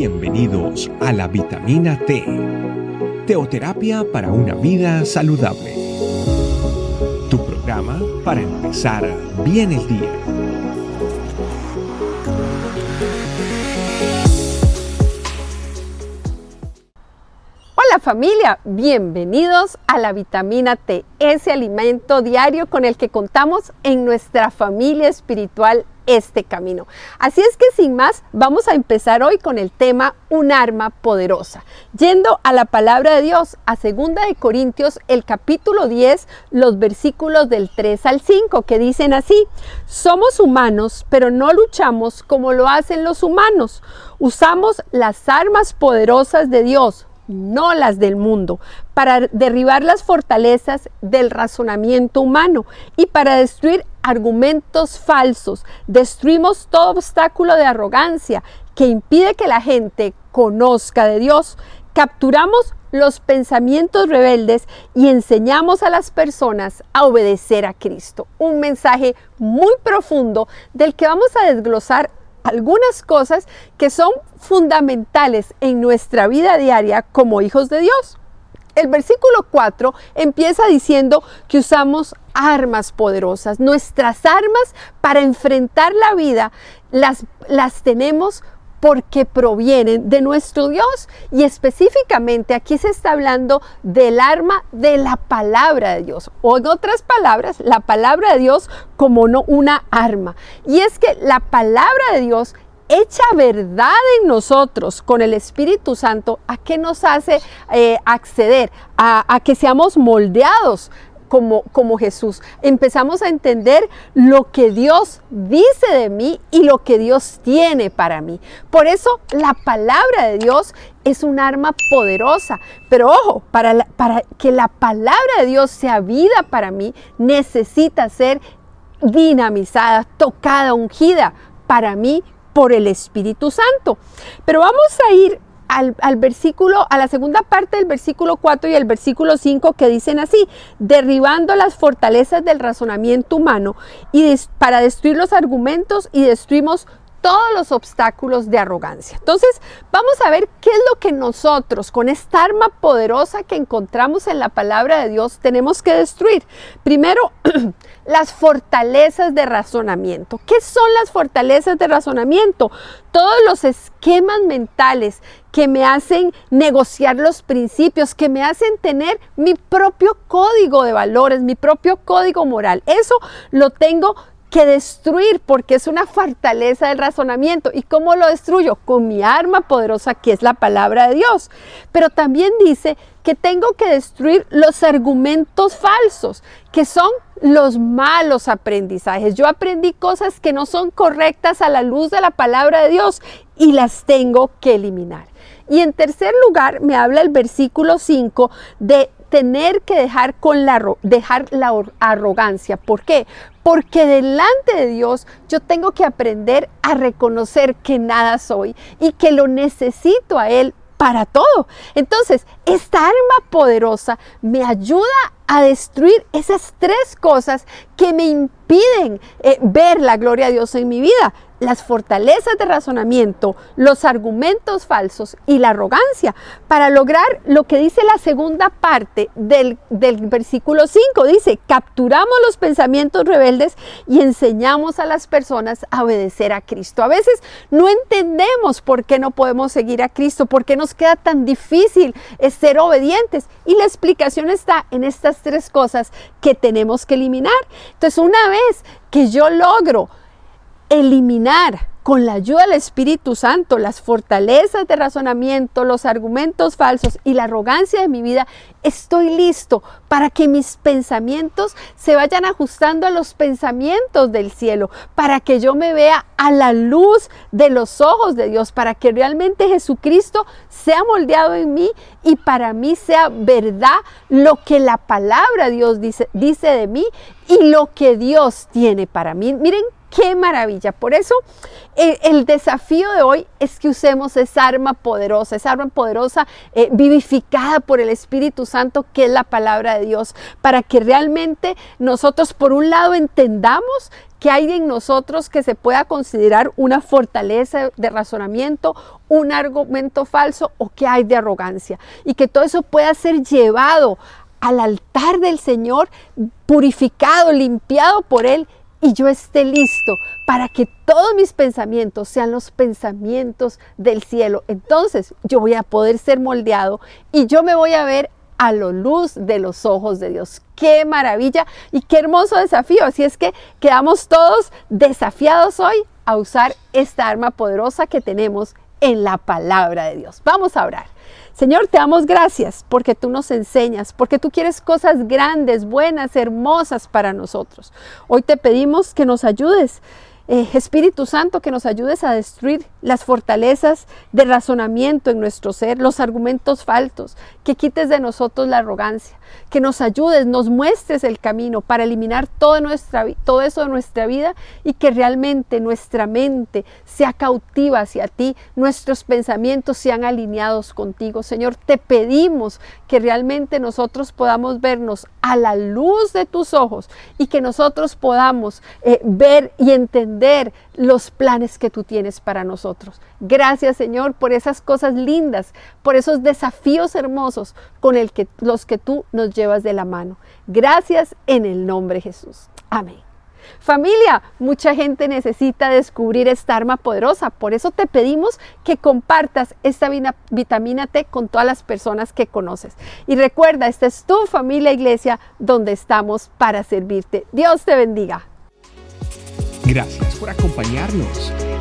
Bienvenidos a la vitamina T, teoterapia para una vida saludable. Tu programa para empezar bien el día. Hola familia, bienvenidos a la vitamina T, ese alimento diario con el que contamos en nuestra familia espiritual este camino. Así es que sin más, vamos a empezar hoy con el tema un arma poderosa. Yendo a la palabra de Dios, a segunda de Corintios, el capítulo 10, los versículos del 3 al 5, que dicen así, somos humanos, pero no luchamos como lo hacen los humanos. Usamos las armas poderosas de Dios no las del mundo, para derribar las fortalezas del razonamiento humano y para destruir argumentos falsos. Destruimos todo obstáculo de arrogancia que impide que la gente conozca de Dios. Capturamos los pensamientos rebeldes y enseñamos a las personas a obedecer a Cristo. Un mensaje muy profundo del que vamos a desglosar algunas cosas que son fundamentales en nuestra vida diaria como hijos de Dios. El versículo 4 empieza diciendo que usamos armas poderosas. Nuestras armas para enfrentar la vida las, las tenemos porque provienen de nuestro Dios. Y específicamente aquí se está hablando del arma de la palabra de Dios. O en otras palabras, la palabra de Dios como no una arma. Y es que la palabra de Dios hecha verdad en nosotros con el Espíritu Santo, ¿a qué nos hace eh, acceder? A, a que seamos moldeados como, como Jesús. Empezamos a entender lo que Dios dice de mí y lo que Dios tiene para mí. Por eso la palabra de Dios es un arma poderosa. Pero ojo, para, para que la palabra de Dios sea vida para mí, necesita ser dinamizada, tocada, ungida para mí por el Espíritu Santo. Pero vamos a ir al, versículo, a la segunda parte del versículo 4 y el versículo 5 que dicen así, derribando las fortalezas del razonamiento humano y para destruir los argumentos y destruimos todos los obstáculos de arrogancia. Entonces, vamos a ver qué es lo que nosotros, con esta arma poderosa que encontramos en la palabra de Dios, tenemos que destruir. Primero, las fortalezas de razonamiento. ¿Qué son las fortalezas de razonamiento? Todos los esquemas mentales que me hacen negociar los principios, que me hacen tener mi propio código de valores, mi propio código moral. Eso lo tengo que destruir porque es una fortaleza del razonamiento. ¿Y cómo lo destruyo? Con mi arma poderosa que es la palabra de Dios. Pero también dice que tengo que destruir los argumentos falsos, que son los malos aprendizajes. Yo aprendí cosas que no son correctas a la luz de la palabra de Dios y las tengo que eliminar. Y en tercer lugar, me habla el versículo 5 de tener que dejar, con la, dejar la arrogancia. ¿Por qué? Porque delante de Dios yo tengo que aprender a reconocer que nada soy y que lo necesito a Él para todo. Entonces, esta arma poderosa me ayuda a destruir esas tres cosas que me impiden eh, ver la gloria de Dios en mi vida las fortalezas de razonamiento, los argumentos falsos y la arrogancia para lograr lo que dice la segunda parte del, versículo 5. Dice, capturamos los pensamientos rebeldes y enseñamos a las personas a obedecer a Cristo. A veces no entendemos por qué no podemos seguir a Cristo, por qué nos queda tan difícil ser obedientes. Y la explicación está en estas tres cosas que tenemos que eliminar. Entonces, una vez que yo logro eliminar con la ayuda del Espíritu Santo las fortalezas de razonamiento, los argumentos falsos y la arrogancia de mi vida, estoy listo para que mis pensamientos se vayan ajustando a los pensamientos del cielo, para que yo me vea a la luz de los ojos de Dios, para que realmente Jesucristo sea moldeado en mí y para mí sea verdad lo que la palabra Dios dice, dice de mí y lo que Dios tiene para mí. Miren Qué maravilla. Por eso el, desafío de hoy es que usemos esa arma poderosa, esa arma poderosa eh, vivificada por el Espíritu Santo, que es la palabra de Dios, para que realmente nosotros, por un lado, entendamos que hay en nosotros que se pueda considerar una fortaleza de razonamiento, un argumento falso o que hay de arrogancia. Y que todo eso pueda ser llevado al altar del Señor, purificado, limpiado por Él y yo esté listo para que todos mis pensamientos sean los pensamientos del cielo. Entonces yo voy a poder ser moldeado y yo me voy a ver a la luz de los ojos de Dios. Qué maravilla y qué hermoso desafío. Así es que quedamos todos desafiados hoy a usar esta arma poderosa que tenemos en la palabra de Dios. Vamos a orar. Señor, te damos gracias porque tú nos enseñas, porque tú quieres cosas grandes, buenas, hermosas para nosotros. Hoy te pedimos que nos ayudes eh, Espíritu Santo, que nos ayudes a destruir las fortalezas de razonamiento en nuestro ser, los argumentos faltos, que quites de nosotros la arrogancia, que nos ayudes, nos muestres el camino para eliminar todo, nuestra, eso de nuestra vida y que realmente nuestra mente sea cautiva hacia ti, nuestros pensamientos sean alineados contigo. Señor, te pedimos que realmente nosotros podamos vernos a la luz de tus ojos y que nosotros podamos eh, ver y entender los planes que tú tienes para Gracias Señor por esas cosas lindas, por esos desafíos hermosos con los que tú nos llevas de la mano. Gracias en el nombre de Jesús. Amén. Familia, mucha gente necesita descubrir esta arma poderosa, por eso te pedimos que compartas esta vitamina T con todas las personas que conoces. Y recuerda, esta es tu familia iglesia donde estamos para servirte. Dios te bendiga. Gracias por acompañarnos.